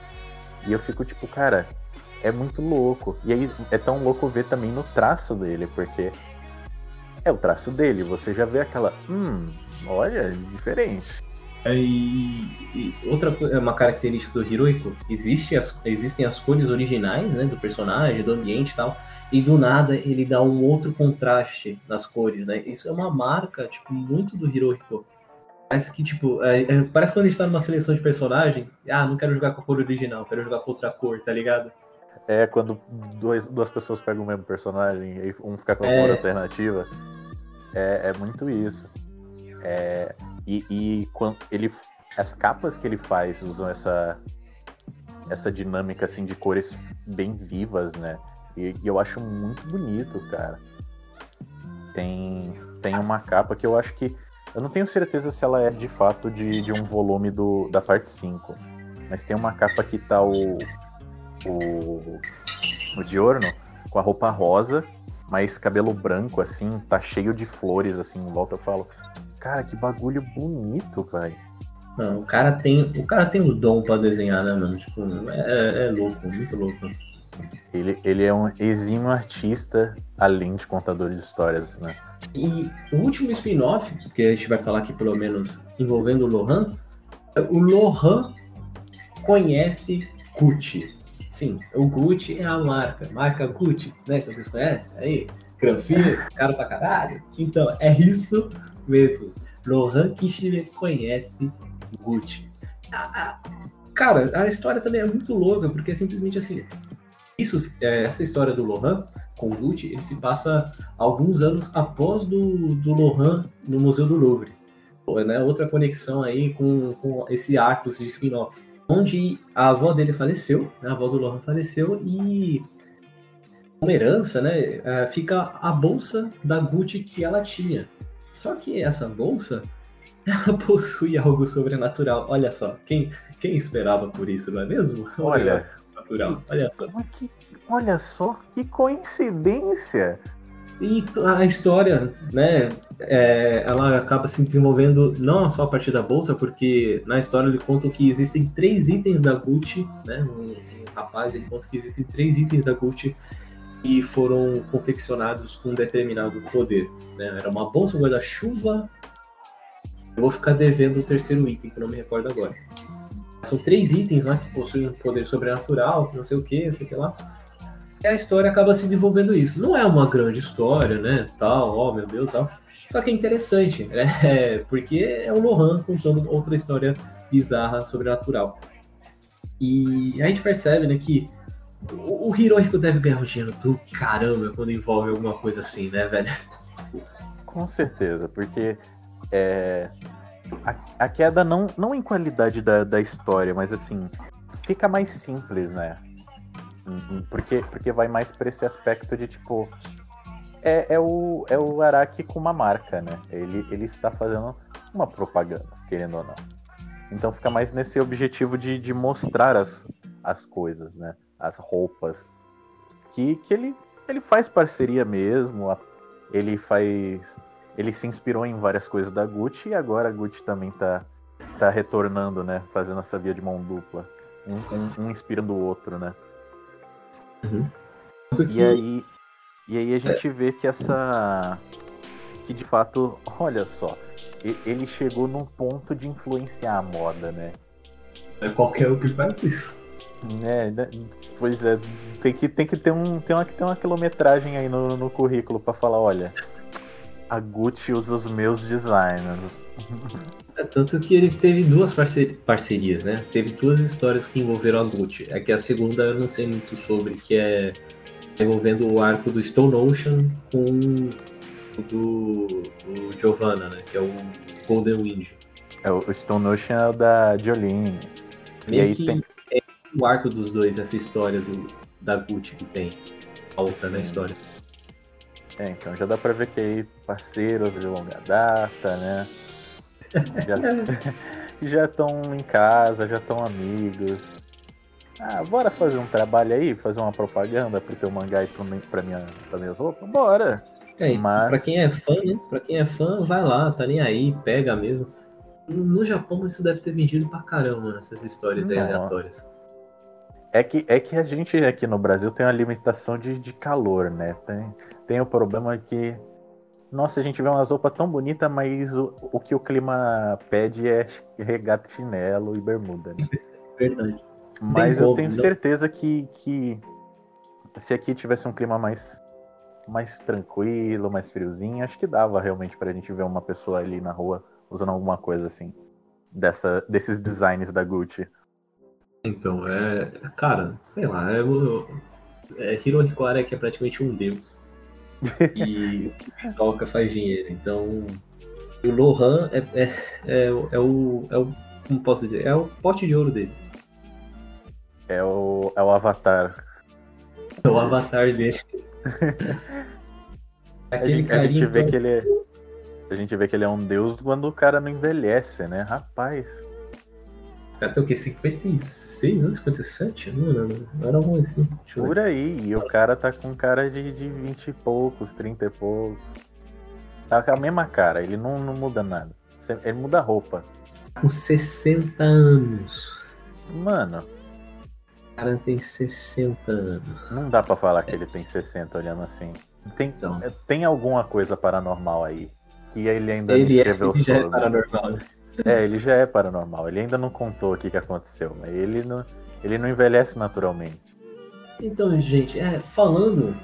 E eu fico tipo, cara, é muito louco. E aí é tão louco ver também no traço dele, porque é o traço dele, você já vê aquela, hum, olha, diferente. É, e, e outra é uma característica do Hiroiko, existe as, existem as cores originais, né, do personagem, do ambiente e tal, e do nada ele dá um outro contraste nas cores, né? Isso é uma marca, tipo, muito do Hirohiko. Parece que, tipo, é, é, parece quando a gente tá numa seleção de personagem, ah, não quero jogar com a cor original, quero jogar com outra cor, tá ligado? É quando dois, duas pessoas pegam o mesmo personagem e um fica com a é... cor alternativa. É, é muito isso. É, e, e quando ele, as capas que ele faz usam essa, essa dinâmica assim de cores bem vivas, né? E, e, eu acho muito bonito, cara. Tem, tem uma capa que eu acho que. Eu não tenho certeza se ela é de fato de, de um volume do, da parte 5. Mas tem uma capa que tá o, o, o Diorno com a roupa rosa, mas cabelo branco, assim, tá cheio de flores, assim, em volta. Eu falo, cara, que bagulho bonito, velho. Não, o cara tem, o cara tem o dom para desenhar, né, mano? Tipo, é, é louco, muito louco. Ele, ele é um exímio artista, além de contador de histórias, né? E o último spin-off, que a gente vai falar aqui pelo menos envolvendo o Lohan, o Lohan conhece Gucci. Sim, o Gucci é a marca, marca Gucci, né? Que vocês conhecem aí, granfino, caro pra caralho. Então, é isso mesmo. Lohan Kishime conhece Gucci. Cara, a história também é muito louca, porque é simplesmente assim. Isso, é, essa história do Lohan com Gucci, ele se passa alguns anos após do, do Lohan no Museu do Louvre. Pô, né? Outra conexão aí com, com esse arco de spin-off onde a avó dele faleceu, né, a avó do Lohan faleceu e uma herança, né, é, fica a bolsa da Gucci que ela tinha. Só que essa bolsa, (laughs) ela possui algo sobrenatural. Olha só, quem, quem esperava por isso, não é mesmo? (laughs) Olha, natural. Olha só. Que, olha só, que coincidência! E a história, né, é, ela acaba se desenvolvendo não só a partir da bolsa, porque na história ele conta que existem três itens da Gucci, né, um, um rapaz ele conta que existem três itens da Gucci que foram confeccionados com um determinado poder. Né? Era uma bolsa, um guarda-chuva. Eu vou ficar devendo o terceiro item, que eu não me recordo agora. São três itens lá que possuem um poder sobrenatural, não sei o que, sei o que lá. E a história acaba se desenvolvendo isso. Não é uma grande história, né? Tal, ó, oh, meu Deus, tal. Só que é interessante, (laughs) né? Porque é o Lohan contando outra história bizarra, sobrenatural. E a gente percebe, né, que o, o Hirohiko deve ganhar um dinheiro do caramba quando envolve alguma coisa assim, né, velho? Com certeza, porque é, a, a, queda não, não em qualidade da, da história, mas assim, fica mais simples, né? Porque, porque vai mais para esse aspecto de tipo. É, é, o, é o Araki com uma marca, né? Ele, ele está fazendo uma propaganda, querendo ou não. Então fica mais nesse objetivo de, de mostrar as, as coisas, né? As roupas. Que, que ele, ele faz parceria mesmo. Ele faz. Ele se inspirou em várias coisas da Gucci e agora a Gucci também tá, tá retornando, né? Fazendo essa via de mão dupla. Um, um, um inspirando o outro, né? Uhum. E aí, e aí a gente vê que essa. Que de fato, olha só, ele chegou num ponto de influenciar a moda, né? É qualquer um que faz isso. É, né? pois é, tem que, tem que ter, um, tem uma, ter uma quilometragem aí no, no currículo para falar, olha, a Gucci usa os meus designers. É, tanto que ele teve duas parcerias, né? Teve duas histórias que envolveram a Gucci. É que a segunda eu não sei muito sobre, que é envolvendo o arco do Stone Ocean com o do, do Giovanna, né? Que é o Golden Wind. É, o Stone Ocean é o da Jolene. Meio e aí tem... é o arco dos dois, essa história do, da Gucci que tem. Alta na história. É, então já dá pra ver que aí parceiros de longa data, né? Já (laughs) estão em casa, já estão amigos. Ah, bora fazer um trabalho aí, fazer uma propaganda pro teu mangá e pro, pra, minha, pra minhas roupas? Bora! É, Mas... Pra quem é fã, né? Pra quem é fã, vai lá, tá nem aí, pega mesmo. No Japão isso deve ter vendido pra caramba, essas histórias aí aleatórias. É que, é que a gente aqui no Brasil tem uma limitação de, de calor, né? Tem, tem o problema que nossa, a gente vê umas roupas tão bonitas, mas o, o que o clima pede é regata, chinelo e bermuda, né? (laughs) Verdade. Mas Tem eu tenho não. certeza que, que se aqui tivesse um clima mais, mais tranquilo, mais friozinho, acho que dava realmente pra gente ver uma pessoa ali na rua usando alguma coisa assim. Dessa, desses designs da Gucci. Então, é. Cara, sei lá, é, é Hirohiko Araki é praticamente um deus (laughs) e o que toca faz dinheiro. Então, o Lohan é, é, é, é, o, é o. Como posso dizer? É o pote de ouro dele. É o, é o avatar. É o avatar dele. (laughs) a, gente, a gente vê que ele é. A gente vê que ele é um deus quando o cara não envelhece, né? Rapaz tem o quê? 56 anos? 57? Não lembro. Era algum assim. Por aí. E o cara tá com cara de, de 20 e poucos, 30 e poucos. Tá com a mesma cara. Ele não, não muda nada. Ele muda a roupa. Com 60 anos. Mano. O cara tem 60 anos. Não dá pra falar que ele tem 60 olhando assim. Tem, então. tem alguma coisa paranormal aí. Que ele ainda ele não é, escreveu é, ele sobre. É paranormal, né? (laughs) É, ele já é paranormal. Ele ainda não contou o que, que aconteceu, mas ele não, ele não envelhece naturalmente. Então, gente, é, falando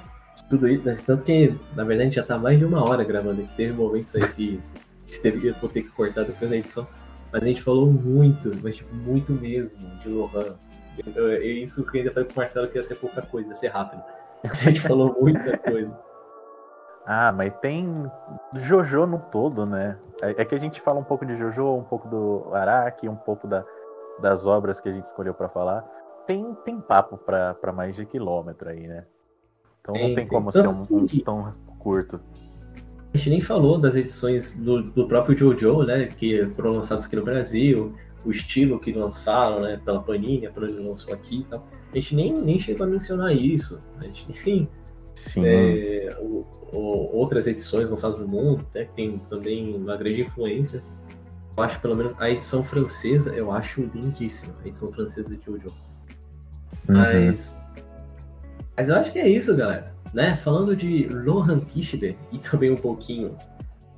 tudo isso, tanto que na verdade a gente já tá mais de uma hora gravando aqui. Teve momentos aí que a gente teve, eu vou ter que cortar depois da edição. Mas a gente falou muito, mas tipo, muito mesmo de Lohan. Eu, eu, isso que eu ainda falei com o Marcelo que ia ser pouca coisa, ia ser rápido. A gente falou muita coisa. Ah, mas tem Jojo no todo, né? É, é, que a gente fala um pouco de Jojo, um pouco do Araki, um pouco da, das obras que a gente escolheu para falar. Tem, tem papo para mais de quilômetro aí, né? Então não tem como ser um, um, tão curto. A gente nem falou das edições do, do próprio Jojo, né? Que foram lançadas aqui no Brasil, o estilo que lançaram, né? Pela Panini, a Panini lançou aqui e tal. A gente nem, nem chegou a mencionar isso. A gente, enfim. Sim. É, o, outras edições lançadas no mundo, né, que tem também uma grande influência. Eu acho, pelo menos, a edição francesa, eu acho lindíssima, a edição francesa de Jojo. Uhum. Mas, mas eu acho que é isso, galera. Né? Falando de Lohan Kishibe e também um pouquinho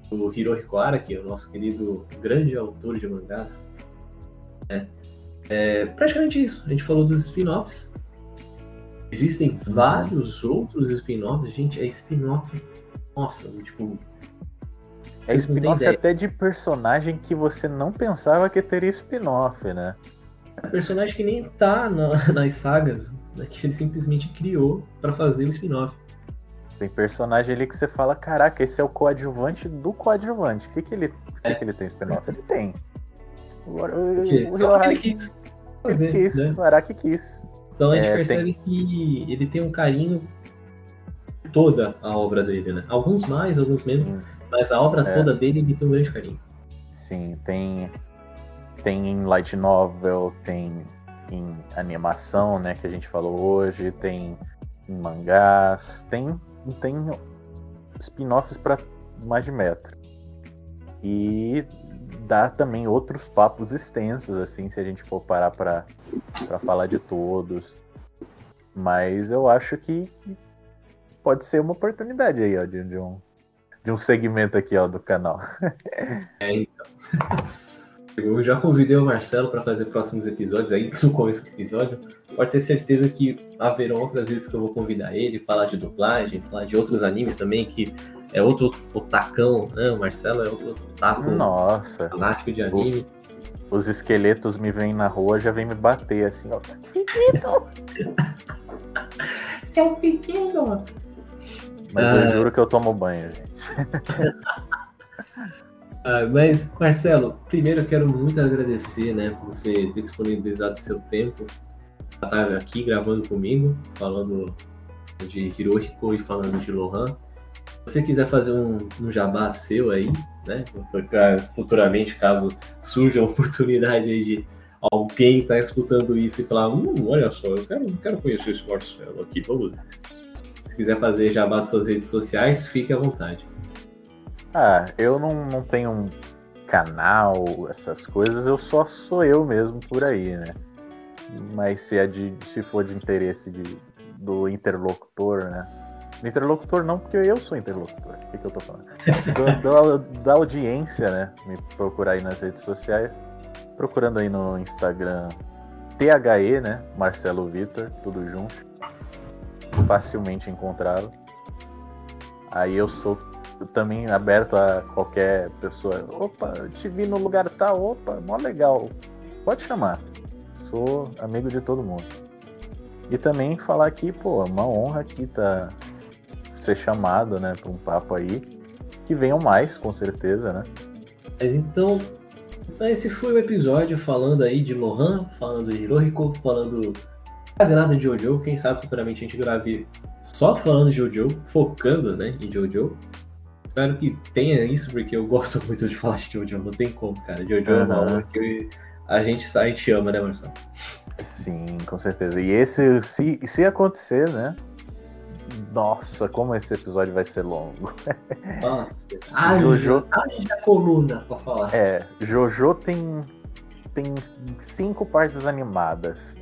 do Hirohiko Araki, o nosso querido grande autor de mangás. Né? É praticamente isso. A gente falou dos spin-offs, Existem vários outros spin-offs, gente, é spin-off. Nossa, tipo. É spin-off até de personagem que você não pensava que teria spin-off, né? É personagem que nem tá na, (laughs) nas sagas, né, que ele simplesmente criou para fazer o spin-off. Tem personagem ali que você fala, caraca, esse é o coadjuvante do coadjuvante. O que, que ele. É. Que, que ele tem spin-off? Ele tem. Agora, o, o, Só ele quis. Fazer, ele quis, né? o Araki quis. Então a gente é, percebe tem... que ele tem um carinho toda a obra dele, né? Alguns mais, alguns menos, Sim. mas a obra É. toda dele ele tem um grande carinho. Sim, tem, tem em light novel, tem em animação, né, que a gente falou hoje, tem em mangás, tem, tem spin-offs para mais de metro. E dá também outros papos extensos, assim, se a gente for parar para falar de todos. Mas eu acho que pode ser uma oportunidade aí, ó, de, de um, de um segmento aqui, ó, do canal. (laughs) É, então. Eu já convidei o Marcelo para fazer próximos episódios aí, (laughs) no começo do episódio. Pode ter certeza que haverão outras vezes que eu vou convidar ele, falar de dublagem, falar de outros animes também, que é outro otacão, né? O Marcelo é outro otaku Nossa, fanático de anime. os esqueletos me vêm na rua, já vem me bater assim, ó. Fedido! (laughs) Seu pequeno! Mas Ah. eu juro que eu tomo banho, gente. (laughs) Ah, mas, Marcelo, primeiro eu quero muito agradecer, né, por você ter disponibilizado seu tempo para estar aqui gravando comigo, falando de Hirohiko e falando de Lohan. Se você quiser fazer um, um jabá seu aí, né, futuramente, caso surja a (laughs) oportunidade aí de alguém estar escutando isso e falar, hum, olha só, eu quero, quero conhecer esse Marcelo aqui, vamos. Se quiser fazer jabá das suas redes sociais, fique à vontade. Ah, eu não, não tenho um canal, essas coisas, eu só sou eu mesmo por aí, né? Mas se, é de, se for de interesse de, do interlocutor, né? Interlocutor não, porque eu sou interlocutor. O que, que eu tô falando? (laughs) Do- da, audiência, né? Me procurar aí nas redes sociais. Procurando aí no Instagram THE, né? Marcelo Vitor, tudo junto. Facilmente encontrá-lo. Aí eu sou também aberto a qualquer pessoa. Opa, te vi no lugar tal, opa, mó legal. Pode chamar. Sou amigo de todo mundo. E também falar que, pô, é uma honra aqui tá ser chamado, né, para um papo aí. Que venham mais, com certeza, né? Mas então, então esse foi o episódio falando aí de Lohan, falando de Hirohiko, falando quase nada de Jojo. Quem sabe futuramente a gente grave só falando de Jojo, focando né, em Jojo. Espero que tenha isso, porque eu gosto (laughs) muito de falar de Jojo, não tem como, cara. Jojo é uma honra que a gente sai e te ama, né, Marcelo? Sim, com certeza. E esse, se, se acontecer, né? Nossa, como esse episódio vai ser longo. Nossa, (laughs) Jojo- haja coluna pra falar. É, Jojo tem tem cinco partes animadas.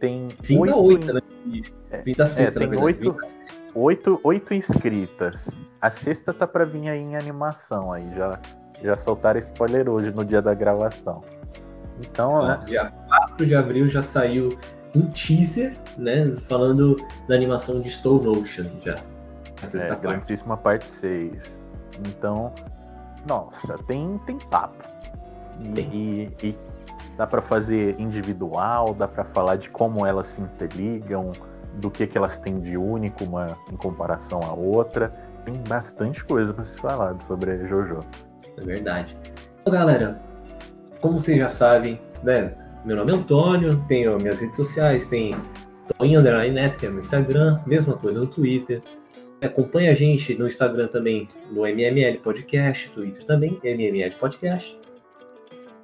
Tem 38, oito, né? 26, tem na verdade. oito. 26. oito, oito inscritas. A sexta tá pra vir aí em animação aí. Já, já soltaram spoiler hoje no dia da gravação. Então, Ó, né? Dia 4 de abril já saiu um teaser, né? Falando da animação de Stone Ocean já. É, grandíssima parte 6. Então, nossa, tem, tem papo. E, Tem. e- e dá pra fazer individual, dá pra falar de como elas se interligam, do que, que elas têm de único uma em comparação à outra. Tem bastante coisa pra se falar sobre Jojo. É verdade. Então, galera, como vocês já sabem, né? Meu nome é Antônio, tenho minhas redes sociais, tem Toninho Underline que é no Instagram, mesma coisa no Twitter. Acompanhe a gente no Instagram também, no MML Podcast, Twitter também, MML Podcast.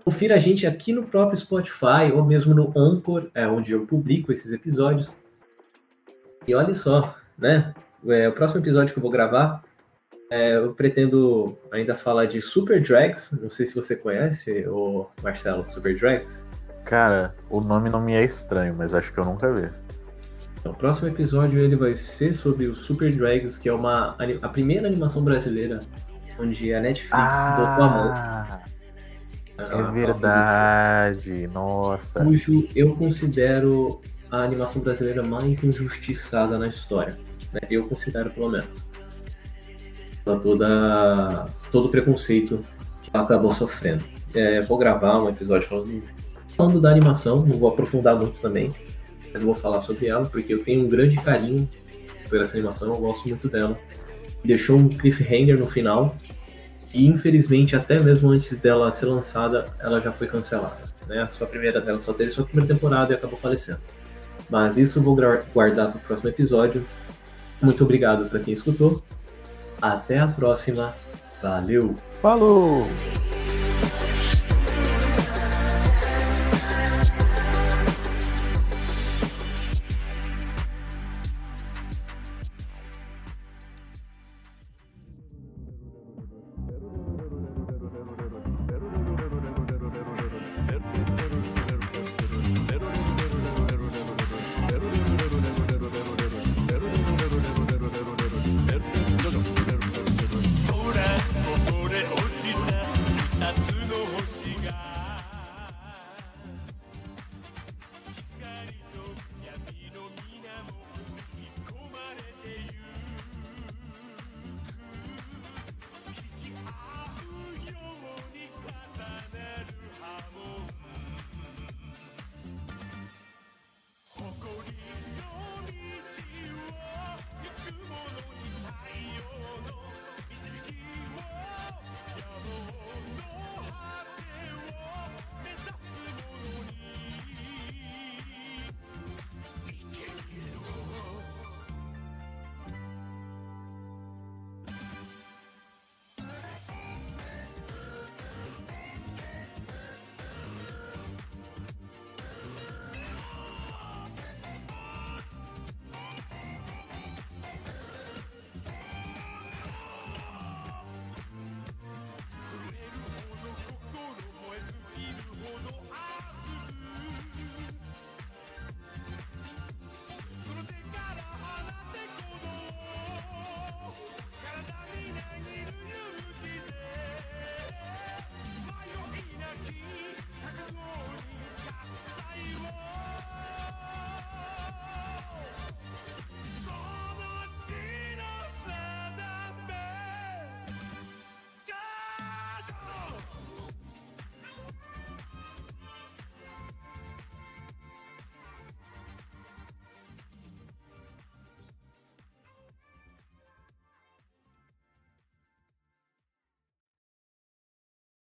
Confira a gente aqui no próprio Spotify ou mesmo no Anchor, é onde eu publico esses episódios. E olha só, né? É, o próximo episódio que eu vou gravar é, eu pretendo ainda falar de Super Drags. Não sei se você conhece, o Marcelo, Super Drags. Cara, o nome não me é estranho, mas acho que eu nunca vi. Então, o próximo episódio ele vai ser sobre o Super Drags, que é uma a primeira animação brasileira onde a Netflix botou a mão. Ah, é a- verdade. Nossa. Cujo eu considero a animação brasileira mais injustiçada na história. né? Eu considero, pelo menos. Pela toda, todo o preconceito que ela acabou sofrendo. É, vou gravar um episódio falando, falando da animação, não vou aprofundar muito também, mas vou falar sobre ela, porque eu tenho um grande carinho por essa animação, eu gosto muito dela. Deixou um cliffhanger no final, e infelizmente, até mesmo antes dela ser lançada, ela já foi cancelada. Né? A sua primeira dela só teve sua primeira temporada e acabou falecendo. Mas isso vou guardar para o próximo episódio. Muito obrigado para quem escutou. Até a próxima. Valeu! Falou!